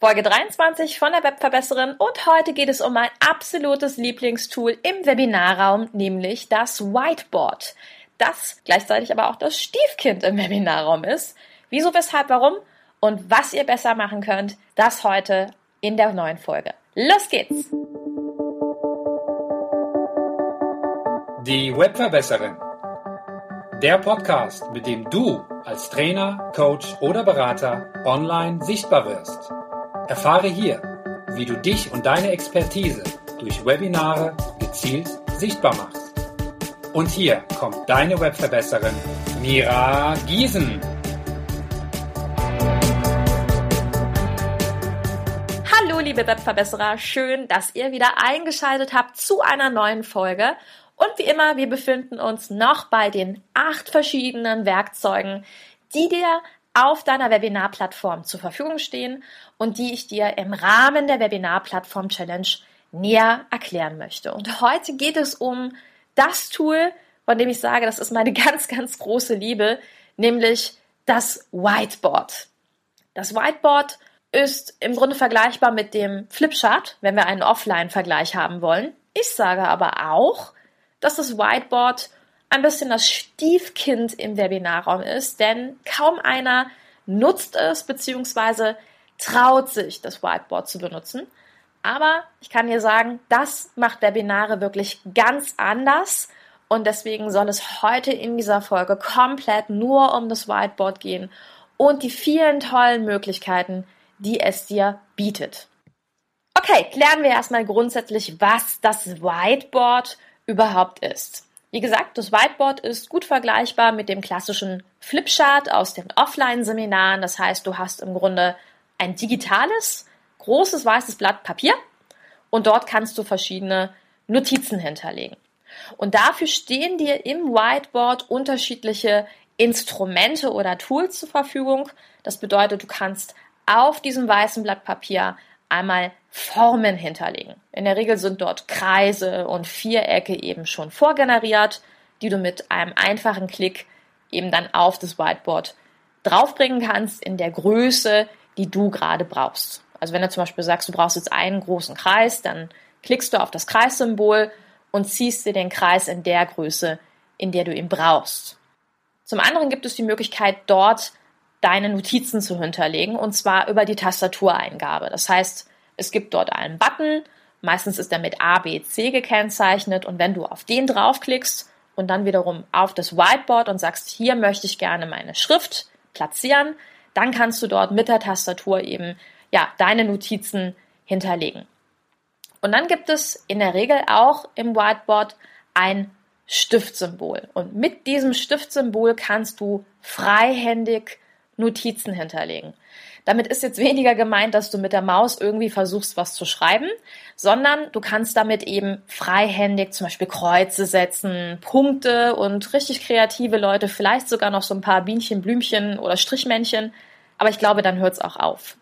Folge 23 von der Webverbesserin und heute geht es um mein absolutes Lieblingstool im Webinarraum, nämlich das Whiteboard. Das gleichzeitig aber auch das Stiefkind im Webinarraum ist. Wieso, weshalb, warum und was ihr besser machen könnt, das heute in der neuen Folge. Los geht's! Die Webverbesserin. Der Podcast, mit dem du als Trainer, Coach oder Berater online sichtbar wirst. Erfahre hier, wie du dich und deine Expertise durch Webinare gezielt sichtbar machst. Und hier kommt deine Webverbesserin Mira Giesen. Hallo liebe Webverbesserer, schön, dass ihr wieder eingeschaltet habt zu einer neuen Folge. Und wie immer, wir befinden uns noch bei den acht verschiedenen Werkzeugen, die dir auf deiner Webinarplattform zur Verfügung stehen und die ich dir im Rahmen der Webinarplattform Challenge näher erklären möchte. Und heute geht es um das Tool, von dem ich sage, das ist meine ganz, ganz große Liebe, nämlich das Whiteboard. Das Whiteboard ist im Grunde vergleichbar mit dem Flipchart, wenn wir einen Offline-Vergleich haben wollen. Ich sage aber auch, dass das Whiteboard ein bisschen das Stiefkind im Webinarraum ist, denn kaum einer nutzt es bzw. traut sich, das Whiteboard zu benutzen. Aber ich kann dir sagen, das macht Webinare wirklich ganz anders und deswegen soll es heute in dieser Folge komplett nur um das Whiteboard gehen und die vielen tollen Möglichkeiten, die es dir bietet. Okay, klären wir erstmal grundsätzlich, was das Whiteboard überhaupt ist. Wie gesagt, das Whiteboard ist gut vergleichbar mit dem klassischen Flipchart aus den Offline-Seminaren. Das heißt, du hast im Grunde ein digitales, großes weißes Blatt Papier und dort kannst du verschiedene Notizen hinterlegen. Und dafür stehen dir im Whiteboard unterschiedliche Instrumente oder Tools zur Verfügung. Das bedeutet, du kannst auf diesem weißen Blatt Papier einmal Formen hinterlegen. In der Regel sind dort Kreise und Vierecke eben schon vorgeneriert, die du mit einem einfachen Klick eben dann auf das Whiteboard draufbringen kannst in der Größe, die du gerade brauchst. Also wenn du zum Beispiel sagst, du brauchst jetzt einen großen Kreis, dann klickst du auf das Kreissymbol und ziehst dir den Kreis in der Größe, in der du ihn brauchst. Zum anderen gibt es die Möglichkeit, dort deine Notizen zu hinterlegen und zwar über die Tastatureingabe. Das heißt, es gibt dort einen Button, meistens ist er mit A, B, C gekennzeichnet und wenn du auf den draufklickst und dann wiederum auf das Whiteboard und sagst, hier möchte ich gerne meine Schrift platzieren, dann kannst du dort mit der Tastatur eben ja, deine Notizen hinterlegen. Und dann gibt es in der Regel auch im Whiteboard ein Stiftsymbol. Und mit diesem Stiftsymbol kannst du freihändig Notizen hinterlegen. Damit ist jetzt weniger gemeint, dass du mit der Maus irgendwie versuchst, was zu schreiben, sondern du kannst damit eben freihändig zum Beispiel Kreuze setzen, Punkte und richtig kreative Leute, vielleicht sogar noch so ein paar Bienchen, Blümchen oder Strichmännchen. Aber ich glaube, dann hört es auch auf.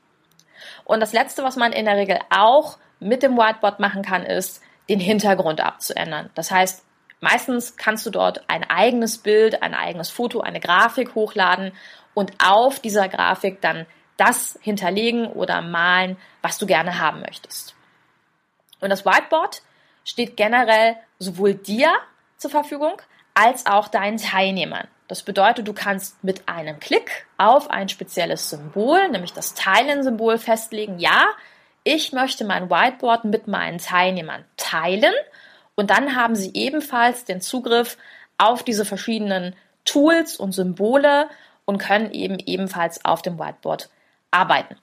Und das Letzte, was man in der Regel auch mit dem Whiteboard machen kann, ist, den Hintergrund abzuändern. Das heißt, meistens kannst du dort ein eigenes Bild, ein eigenes Foto, eine Grafik hochladen und auf dieser Grafik dann das hinterlegen oder malen, was du gerne haben möchtest. Und das Whiteboard steht generell sowohl dir zur Verfügung als auch deinen Teilnehmern. Das bedeutet, du kannst mit einem Klick auf ein spezielles Symbol, nämlich das Teilen-Symbol, festlegen, ja, ich möchte mein Whiteboard mit meinen Teilnehmern teilen und dann haben sie ebenfalls den Zugriff auf diese verschiedenen Tools und Symbole und können eben ebenfalls auf dem Whiteboard arbeiten.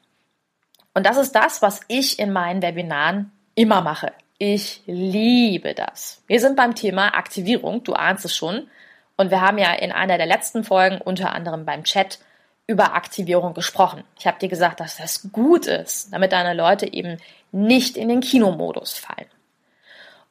Und das ist das, was ich in meinen Webinaren immer mache. Ich liebe das. Wir sind beim Thema Aktivierung, du ahnst es schon. Und wir haben ja in einer der letzten Folgen, unter anderem beim Chat, über Aktivierung gesprochen. Ich habe dir gesagt, dass das gut ist, damit deine Leute eben nicht in den Kinomodus fallen.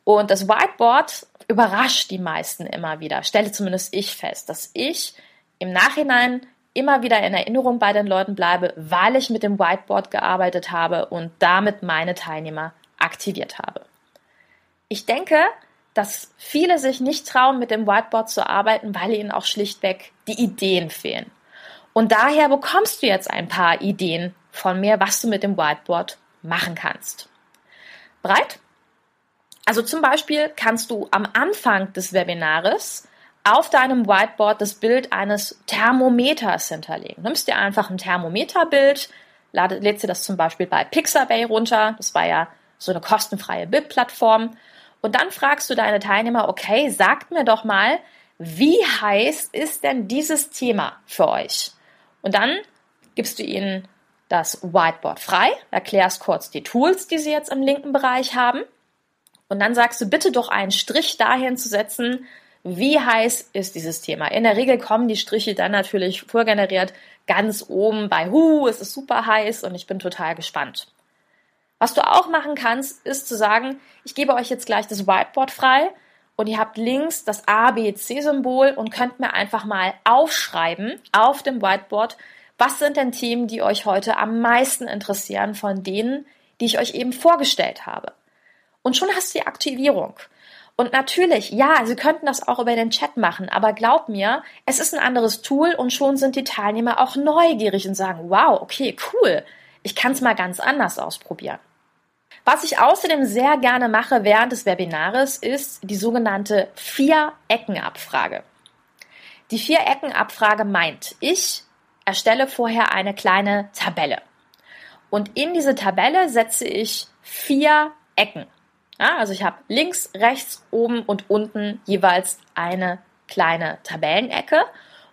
Und das Whiteboard überrascht die meisten immer wieder, stelle zumindest ich fest, dass ich im Nachhinein immer wieder in Erinnerung bei den Leuten bleibe, weil ich mit dem Whiteboard gearbeitet habe und damit meine Teilnehmer aktiviert habe. Ich denke, dass viele sich nicht trauen, mit dem Whiteboard zu arbeiten, weil ihnen auch schlichtweg die Ideen fehlen. Und daher bekommst du jetzt ein paar Ideen von mir, was du mit dem Whiteboard machen kannst. Bereit? Also zum Beispiel kannst du am Anfang des Webinares auf deinem Whiteboard das Bild eines Thermometers hinterlegen. Nimmst dir einfach ein Thermometerbild, lädst dir das zum Beispiel bei Pixabay runter. Das war ja so eine kostenfreie Bildplattform. Und dann fragst du deine Teilnehmer, okay, sagt mir doch mal, wie heiß ist denn dieses Thema für euch? Und dann gibst du ihnen das Whiteboard frei, erklärst kurz die Tools, die sie jetzt im linken Bereich haben. Und dann sagst du bitte doch einen Strich dahin zu setzen, wie heiß ist dieses Thema. In der Regel kommen die Striche dann natürlich vorgeneriert ganz oben bei Hu, es ist super heiß und ich bin total gespannt. Was du auch machen kannst, ist zu sagen, ich gebe euch jetzt gleich das Whiteboard frei und ihr habt links das A, B, C-Symbol und könnt mir einfach mal aufschreiben auf dem Whiteboard, was sind denn Themen, die euch heute am meisten interessieren von denen, die ich euch eben vorgestellt habe. Und schon hast du die Aktivierung. Und natürlich, ja, Sie könnten das auch über den Chat machen, aber glaub mir, es ist ein anderes Tool und schon sind die Teilnehmer auch neugierig und sagen, wow, okay, cool, ich kann es mal ganz anders ausprobieren. Was ich außerdem sehr gerne mache während des Webinars ist die sogenannte Vier-Ecken-Abfrage. Die Vier-Ecken-Abfrage meint, ich erstelle vorher eine kleine Tabelle. Und in diese Tabelle setze ich vier Ecken. Ja, also ich habe links, rechts, oben und unten jeweils eine kleine Tabellenecke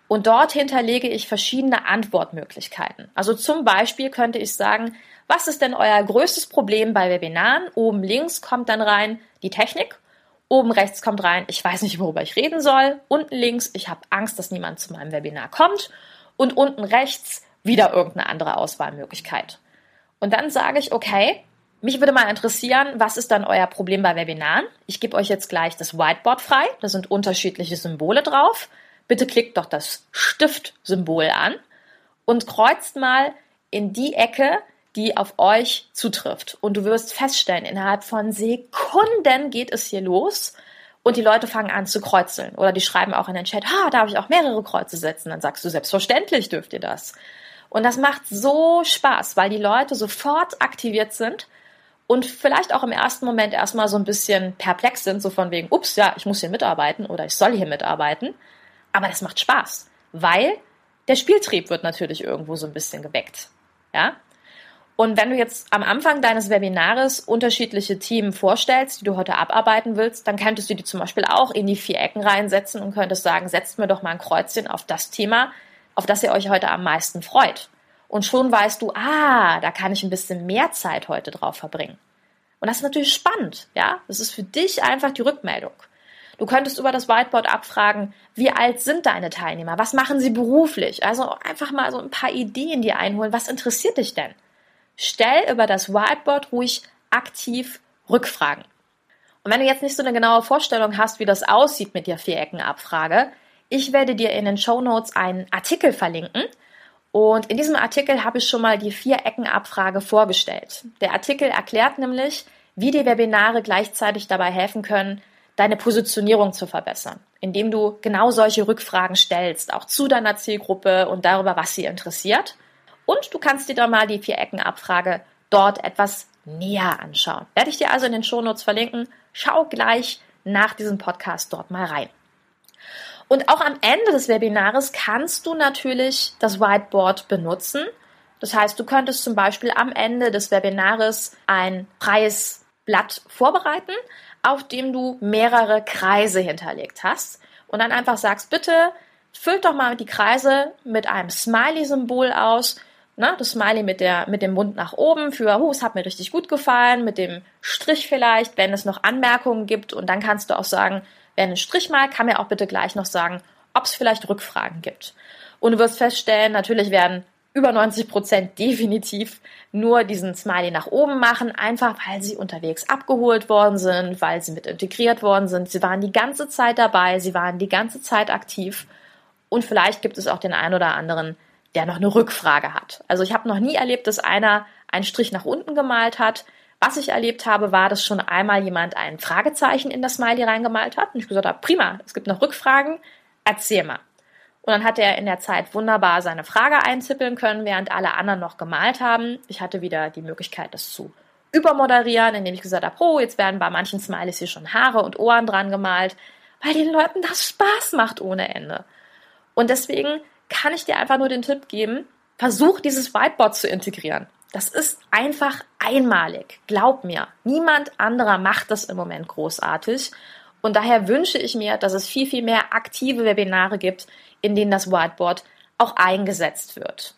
und dort hinterlege ich verschiedene Antwortmöglichkeiten. Also zum Beispiel könnte ich sagen, was ist denn euer größtes Problem bei Webinaren? Oben links kommt dann rein die Technik. Oben rechts kommt rein, ich weiß nicht, worüber ich reden soll. Unten links, ich habe Angst, dass niemand zu meinem Webinar kommt. Und unten rechts wieder irgendeine andere Auswahlmöglichkeit. Und dann sage ich, okay, mich würde mal interessieren, was ist dann euer Problem bei Webinaren? Ich gebe euch jetzt gleich das Whiteboard frei. Da sind unterschiedliche Symbole drauf. Bitte klickt doch das Stift-Symbol an und kreuzt mal in die Ecke, die auf euch zutrifft. Und du wirst feststellen, innerhalb von Sekunden geht es hier los und die Leute fangen an zu kreuzeln. Oder die schreiben auch in den Chat, ha, darf ich auch mehrere Kreuze setzen? Dann sagst du, selbstverständlich dürft ihr das. Und das macht so Spaß, weil die Leute sofort aktiviert sind und vielleicht auch im ersten Moment erstmal so ein bisschen perplex sind, so von wegen, ups, ja, ich muss hier mitarbeiten oder ich soll hier mitarbeiten. Aber das macht Spaß, weil der Spieltrieb wird natürlich irgendwo so ein bisschen geweckt. Ja? Und wenn du jetzt am Anfang deines Webinares unterschiedliche Themen vorstellst, die du heute abarbeiten willst, dann könntest du die zum Beispiel auch in die vier Ecken reinsetzen und könntest sagen, setzt mir doch mal ein Kreuzchen auf das Thema, auf das ihr euch heute am meisten freut. Und schon weißt du, ah, da kann ich ein bisschen mehr Zeit heute drauf verbringen. Und das ist natürlich spannend, ja? Das ist für dich einfach die Rückmeldung. Du könntest über das Whiteboard abfragen, wie alt sind deine Teilnehmer? Was machen sie beruflich? Also einfach mal so ein paar Ideen dir einholen. Was interessiert dich denn? stell über das Whiteboard ruhig aktiv Rückfragen. Und wenn du jetzt nicht so eine genaue Vorstellung hast, wie das aussieht mit der Viereckenabfrage, ich werde dir in den Show Notes einen Artikel verlinken. Und in diesem Artikel habe ich schon mal die Viereckenabfrage vorgestellt. Der Artikel erklärt nämlich, wie die Webinare gleichzeitig dabei helfen können, deine Positionierung zu verbessern, indem du genau solche Rückfragen stellst, auch zu deiner Zielgruppe und darüber, was sie interessiert. Und du kannst dir dann mal die Vier-Ecken-Abfrage dort etwas näher anschauen. Werde ich dir also in den Shownotes verlinken. Schau gleich nach diesem Podcast dort mal rein. Und auch am Ende des Webinars kannst du natürlich das Whiteboard benutzen. Das heißt, du könntest zum Beispiel am Ende des Webinars ein freies Blatt vorbereiten, auf dem du mehrere Kreise hinterlegt hast und dann einfach sagst, bitte füllt doch mal die Kreise mit einem Smiley-Symbol aus Ne? Das Smiley mit, der, mit dem Mund nach oben für, oh, es hat mir richtig gut gefallen, mit dem Strich vielleicht, wenn es noch Anmerkungen gibt. Und dann kannst du auch sagen, wer einen Strich mal, kann mir auch bitte gleich noch sagen, ob es vielleicht Rückfragen gibt. Und du wirst feststellen, natürlich werden über 90 Prozent definitiv nur diesen Smiley nach oben machen, einfach weil sie unterwegs abgeholt worden sind, weil sie mit integriert worden sind. Sie waren die ganze Zeit dabei, sie waren die ganze Zeit aktiv. Und vielleicht gibt es auch den einen oder anderen, der noch eine Rückfrage hat. Also ich habe noch nie erlebt, dass einer einen Strich nach unten gemalt hat. Was ich erlebt habe, war, dass schon einmal jemand ein Fragezeichen in das Smiley reingemalt hat und ich gesagt habe, prima, es gibt noch Rückfragen, erzähl mal. Und dann hat er in der Zeit wunderbar seine Frage einzippeln können, während alle anderen noch gemalt haben. Ich hatte wieder die Möglichkeit, das zu übermoderieren, indem ich gesagt habe, oh, jetzt werden bei manchen Smileys hier schon Haare und Ohren dran gemalt, weil den Leuten das Spaß macht ohne Ende. Und deswegen kann ich dir einfach nur den Tipp geben, versuch dieses Whiteboard zu integrieren. Das ist einfach einmalig. Glaub mir. Niemand anderer macht das im Moment großartig. Und daher wünsche ich mir, dass es viel, viel mehr aktive Webinare gibt, in denen das Whiteboard auch eingesetzt wird.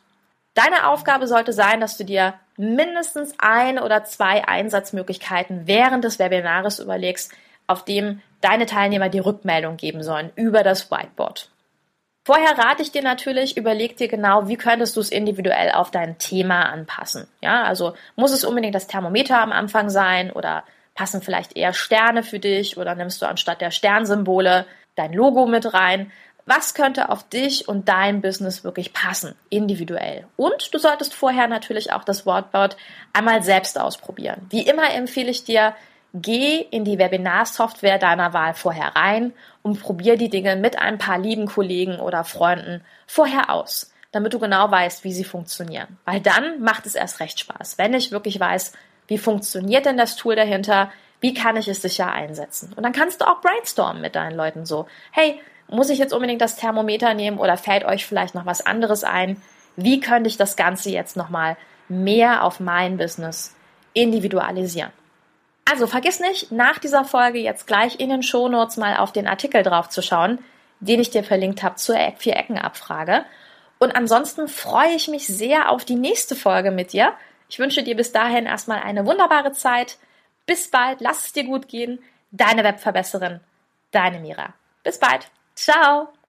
Deine Aufgabe sollte sein, dass du dir mindestens ein oder zwei Einsatzmöglichkeiten während des Webinars überlegst, auf dem deine Teilnehmer die Rückmeldung geben sollen über das Whiteboard. Vorher rate ich dir natürlich, überleg dir genau, wie könntest du es individuell auf dein Thema anpassen. Ja, also muss es unbedingt das Thermometer am Anfang sein oder passen vielleicht eher Sterne für dich oder nimmst du anstatt der Sternsymbole dein Logo mit rein? Was könnte auf dich und dein Business wirklich passen, individuell? Und du solltest vorher natürlich auch das Wortboard einmal selbst ausprobieren. Wie immer empfehle ich dir, Geh in die Webinarsoftware deiner Wahl vorher rein und probier die Dinge mit ein paar lieben Kollegen oder Freunden vorher aus, damit du genau weißt, wie sie funktionieren. Weil dann macht es erst recht Spaß, wenn ich wirklich weiß, wie funktioniert denn das Tool dahinter, wie kann ich es sicher einsetzen. Und dann kannst du auch brainstormen mit deinen Leuten so, hey, muss ich jetzt unbedingt das Thermometer nehmen oder fällt euch vielleicht noch was anderes ein? Wie könnte ich das Ganze jetzt nochmal mehr auf mein Business individualisieren? Also vergiss nicht, nach dieser Folge jetzt gleich in den Shownotes mal auf den Artikel drauf zu schauen, den ich dir verlinkt habe zur Vier-Ecken-Abfrage. Und ansonsten freue ich mich sehr auf die nächste Folge mit dir. Ich wünsche dir bis dahin erstmal eine wunderbare Zeit. Bis bald, lass es dir gut gehen. Deine Webverbesserin, deine Mira. Bis bald. Ciao.